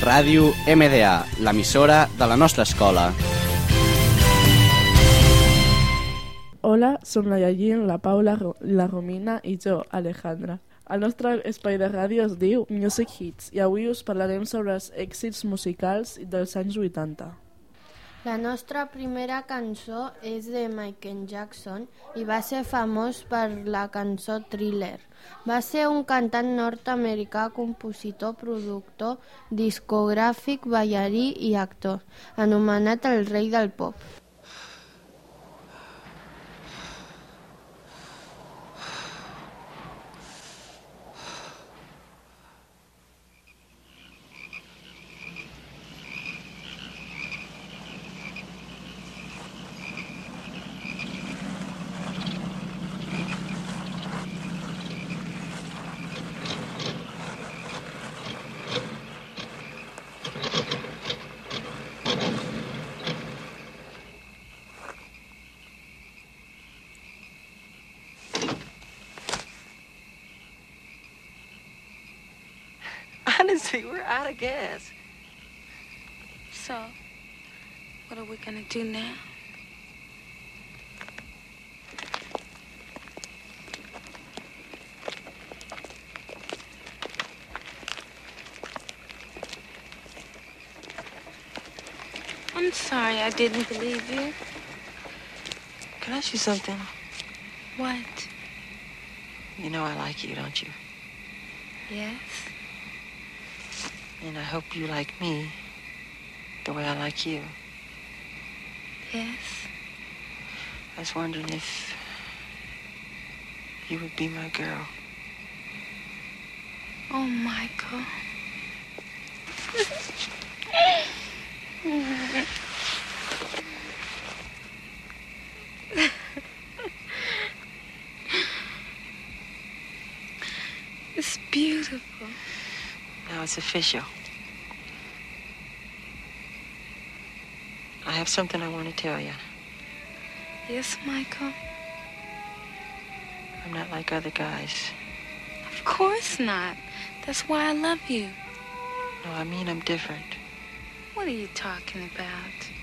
Ràdio MDA, l'emissora de la nostra escola. Hola, som la Yagin, la Paula, la Romina i jo, Alejandra. El nostre espai de ràdio es diu Music Hits i avui us parlarem sobre els èxits musicals dels anys 80. La nostra primera cançó és de Michael Jackson i va ser famós per la cançó Thriller. Va ser un cantant nord-americà, compositor, productor, discogràfic, ballarí i actor, anomenat el rei del pop. We're out of gas. So, what are we gonna do now? I'm sorry I didn't believe you. Can I ask you something? What? You know I like you, don't you? Yes? And I hope you like me the way I like you. Yes? I was wondering if you would be my girl. Oh, Michael. it's beautiful. Now it's official. I have something I want to tell you. Yes, Michael? I'm not like other guys. Of course not. That's why I love you. No, I mean I'm different. What are you talking about?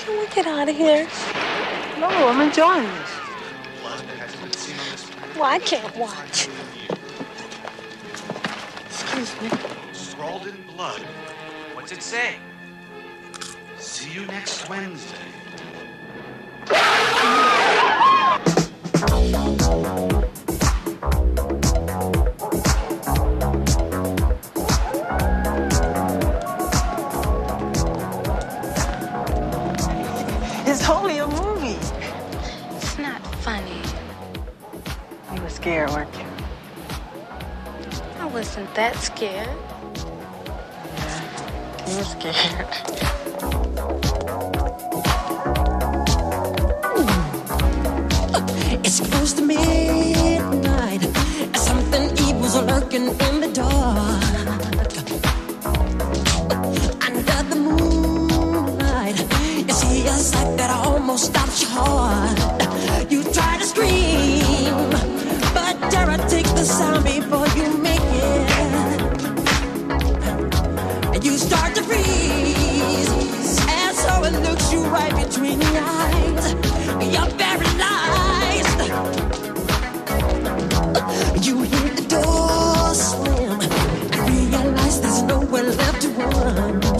Can we get out of here? No, I'm enjoying this. Blood that hasn't been seen on this planet. Well, I can't watch. Excuse me. Scrawled in blood. What's it say? See you next Wednesday. Wasn't that scared. I'm scared. It's close to midnight. Something evil's lurking in the dark. Under the moonlight, you see a sight that almost stops your heart. You try to scream, but terror takes the sound before you left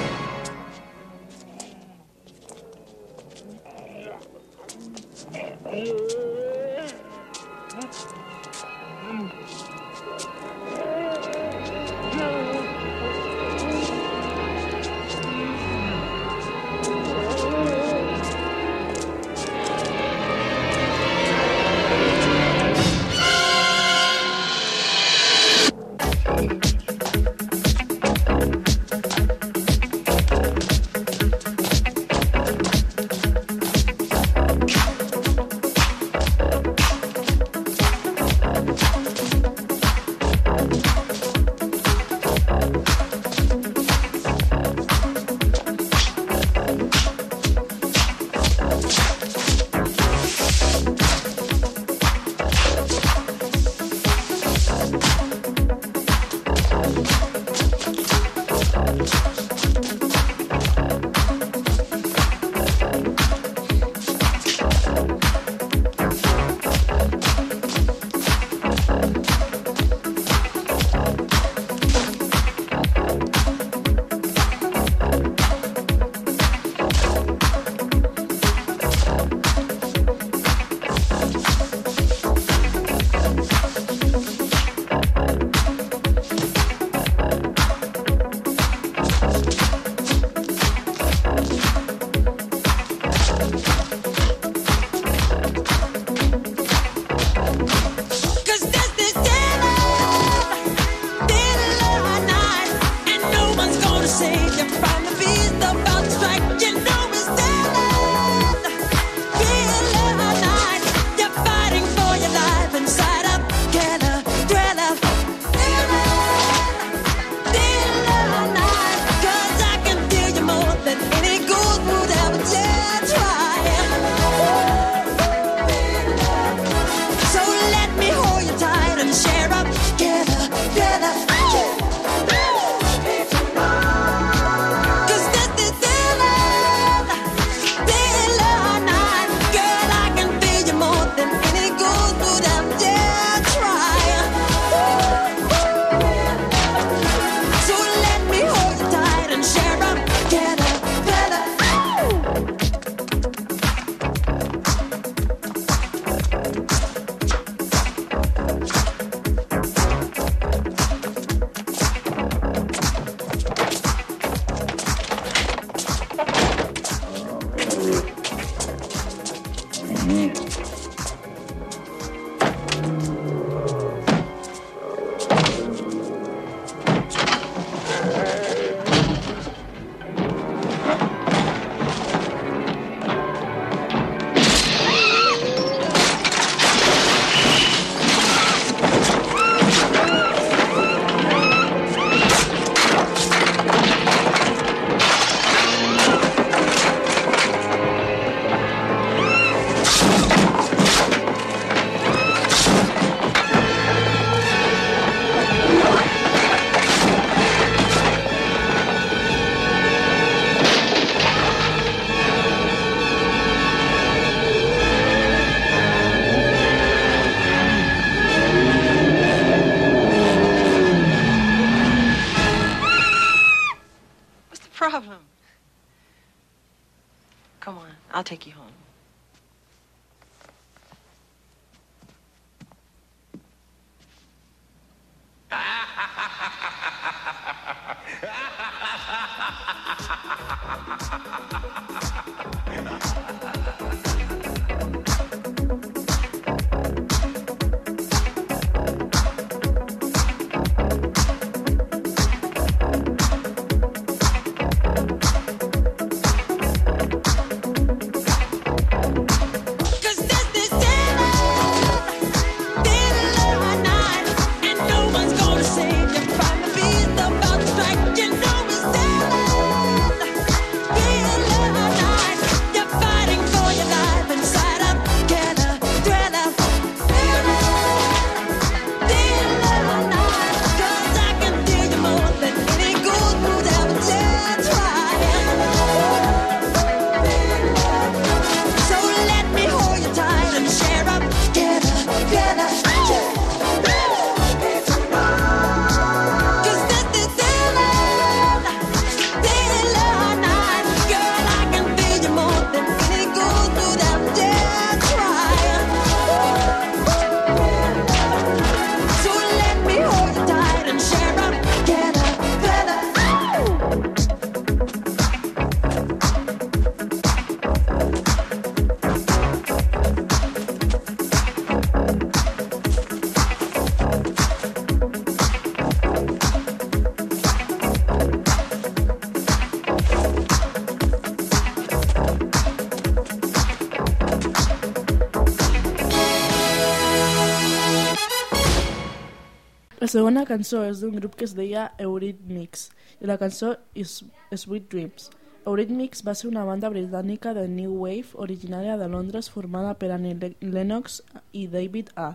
segona cançó és d'un grup que es deia Eurythmics i la cançó és Sweet Dreams. Eurythmics va ser una banda britànica de New Wave originària de Londres formada per Annie Lennox i David A.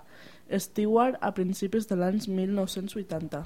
Stewart a principis de l'any 1980.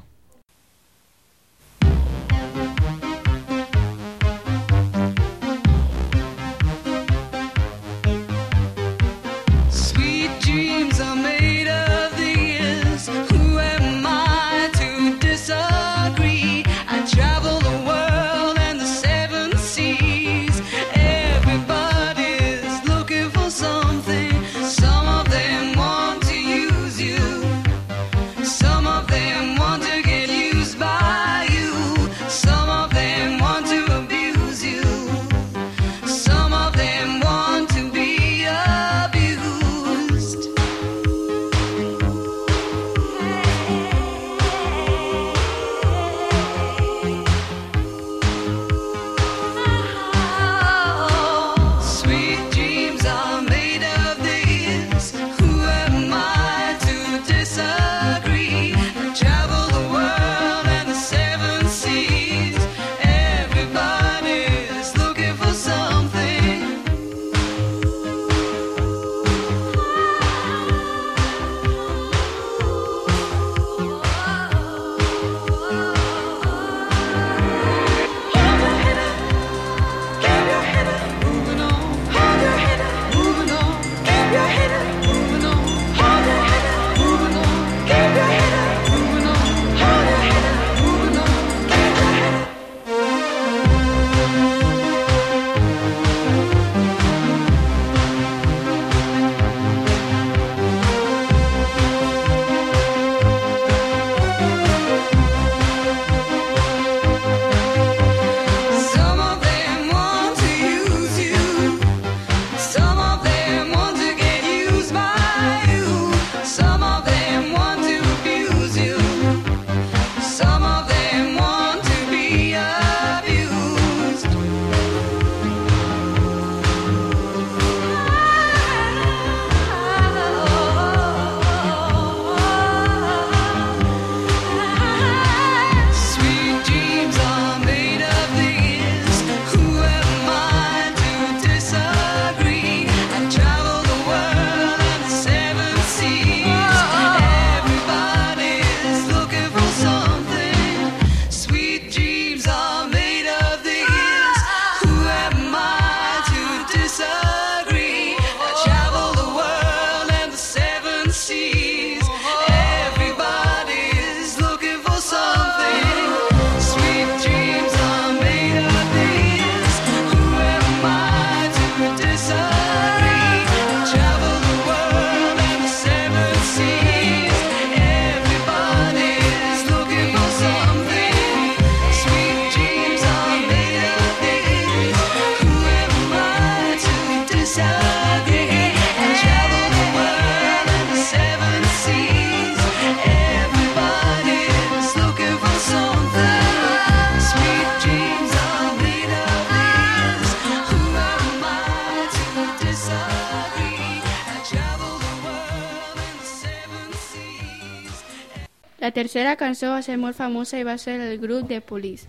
La tercera cançó va ser molt famosa i va ser el grup The Police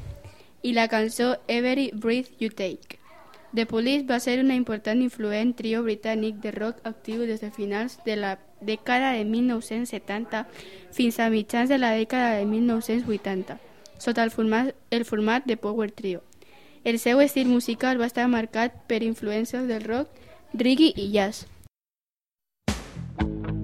i la cançó Every Breath You Take. The Police va ser una important influent trio britànic de rock actiu des de finals de la dècada de 1970 fins a mitjans de la dècada de 1980, sota el format, el format de Power Trio. El seu estil musical va estar marcat per influències del rock, reggae i jazz. Every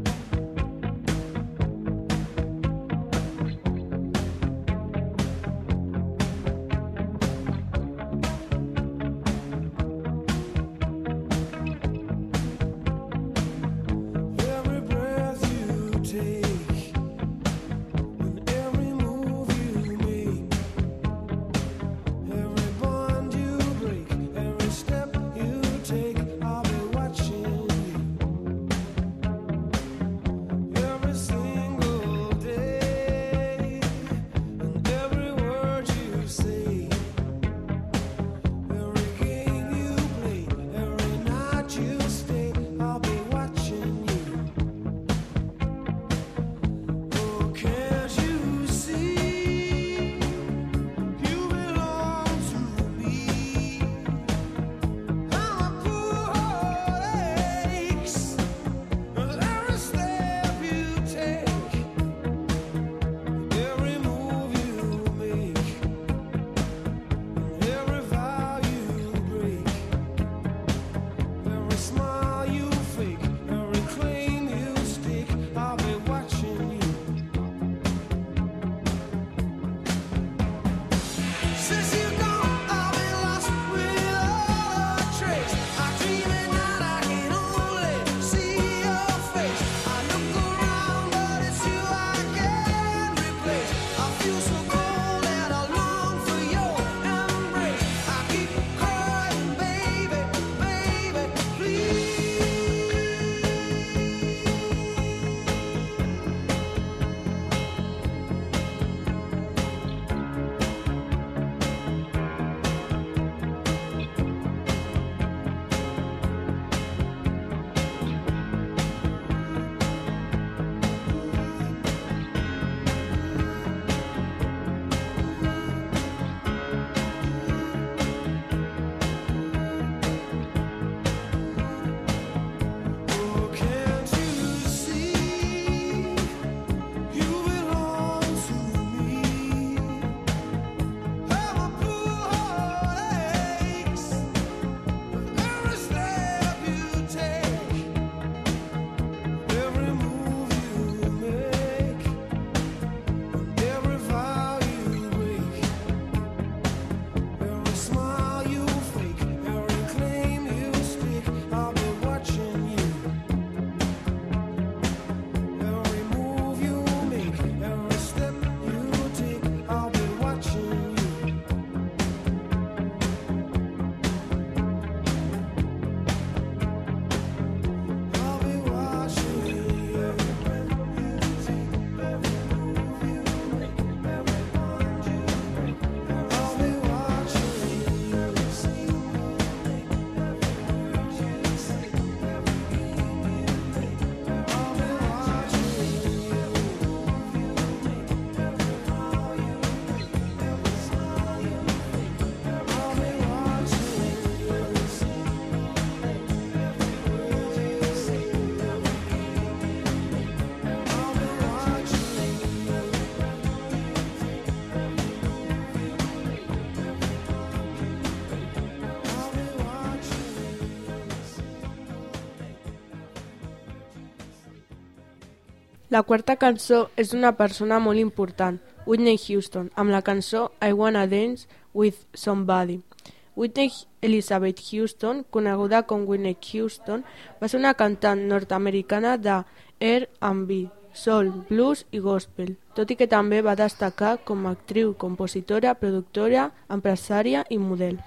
La quarta cançó és d'una persona molt important, Whitney Houston, amb la cançó I Wanna Dance with Somebody. Whitney Elizabeth Houston, coneguda com Whitney Houston, va ser una cantant nord-americana de R&B, soul, blues i gospel, tot i que també va destacar com a actriu, compositora, productora, empresària i model.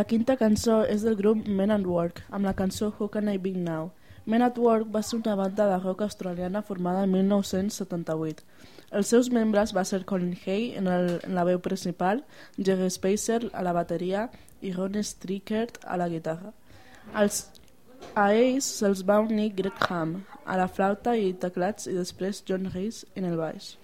La quinta cançó és del grup Men at Work, amb la cançó Who Can I Be Now. Men at Work va ser una banda de rock australiana formada en 1978. Els seus membres va ser Colin Hay en, el, en la veu principal, Jerry Spacer a la bateria i Ron Strickert a la guitarra. Els, a ells se'ls va unir Greg Ham a la flauta i teclats i després John Rees en el baix.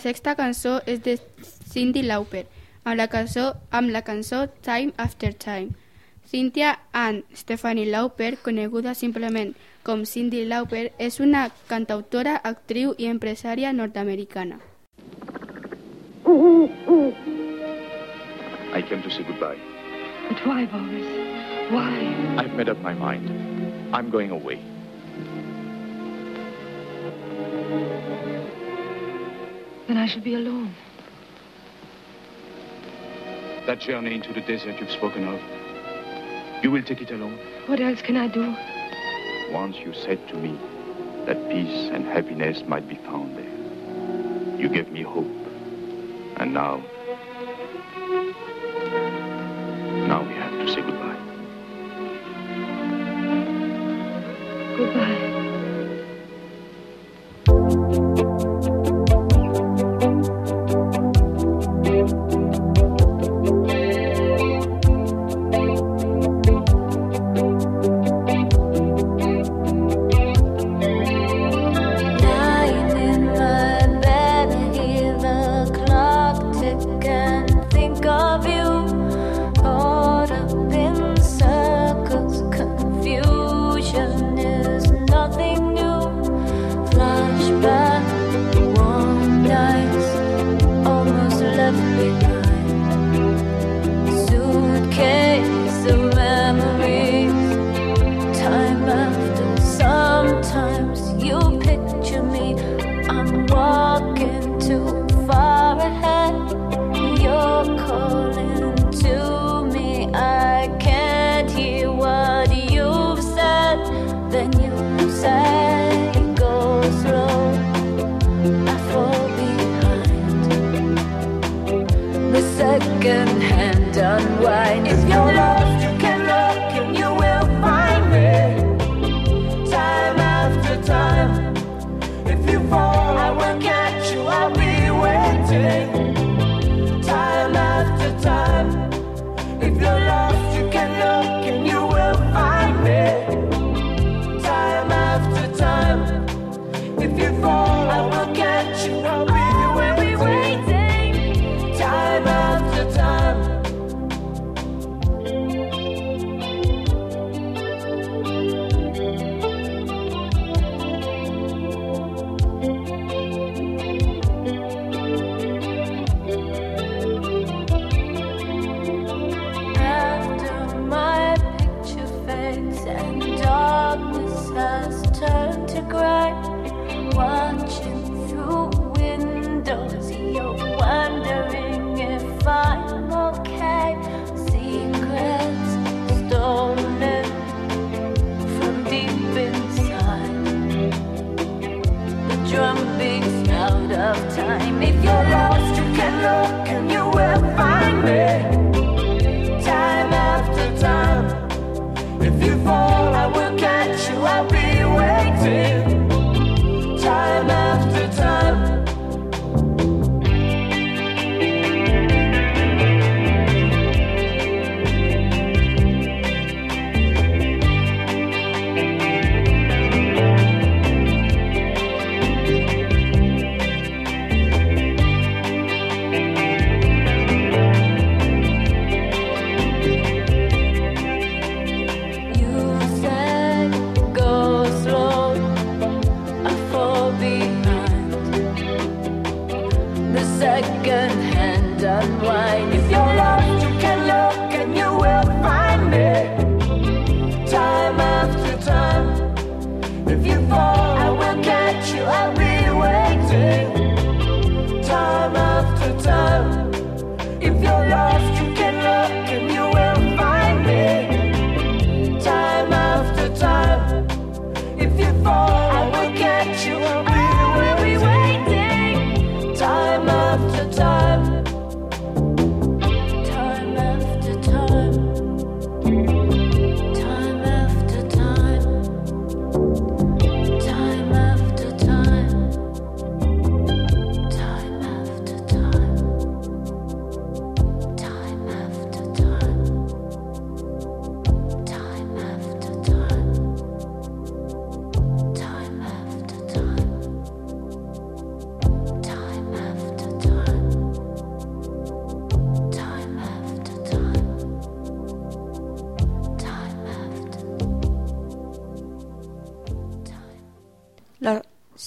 La sexta cançó és de Cindy Lauper, amb la cançó, amb la cançó Time After Time. Cynthia Ann Stephanie Lauper, coneguda simplement com Cindy Lauper, és una cantautora, actriu i empresària nord-americana. I came to say goodbye. But why, Boris? Why? I've made up my mind. I'm going away. Then I shall be alone. That journey into the desert you've spoken of, you will take it alone. What else can I do? Once you said to me that peace and happiness might be found there. You gave me hope. And now, now we have to say goodbye. Goodbye.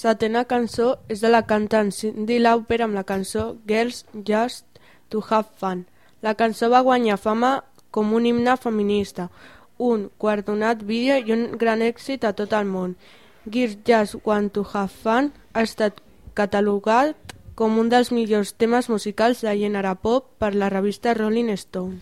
setena cançó és de la cantant Cindy Lauper amb la cançó "Girls Just to Have Fun". La cançó va guanyar fama com un himne feminista, un guardonat vídeo i un gran èxit a tot el món. "Girls Just Want to Have Fun" ha estat catalogat com un dels millors temes musicals de gènere pop per la revista Rolling Stone.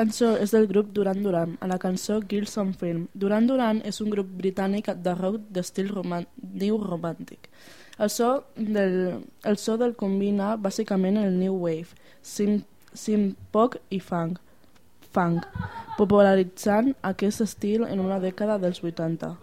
Cançó és del grup Duran Duran, a la cançó Girls on Film. Duran Duran és un grup britànic de rock d'estil new romàntic. El so del, el so del combina bàsicament el new wave, sim-pop i funk, funk, popularitzant aquest estil en una dècada dels 80.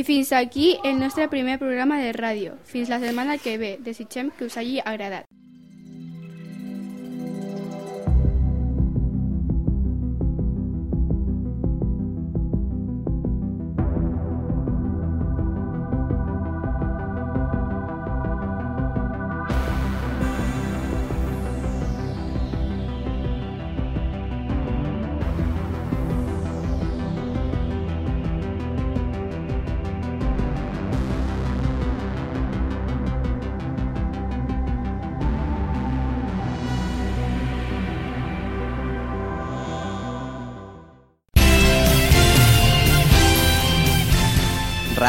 I fins aquí el nostre primer programa de ràdio. Fins la setmana que ve. Desitgem que us hagi agradat.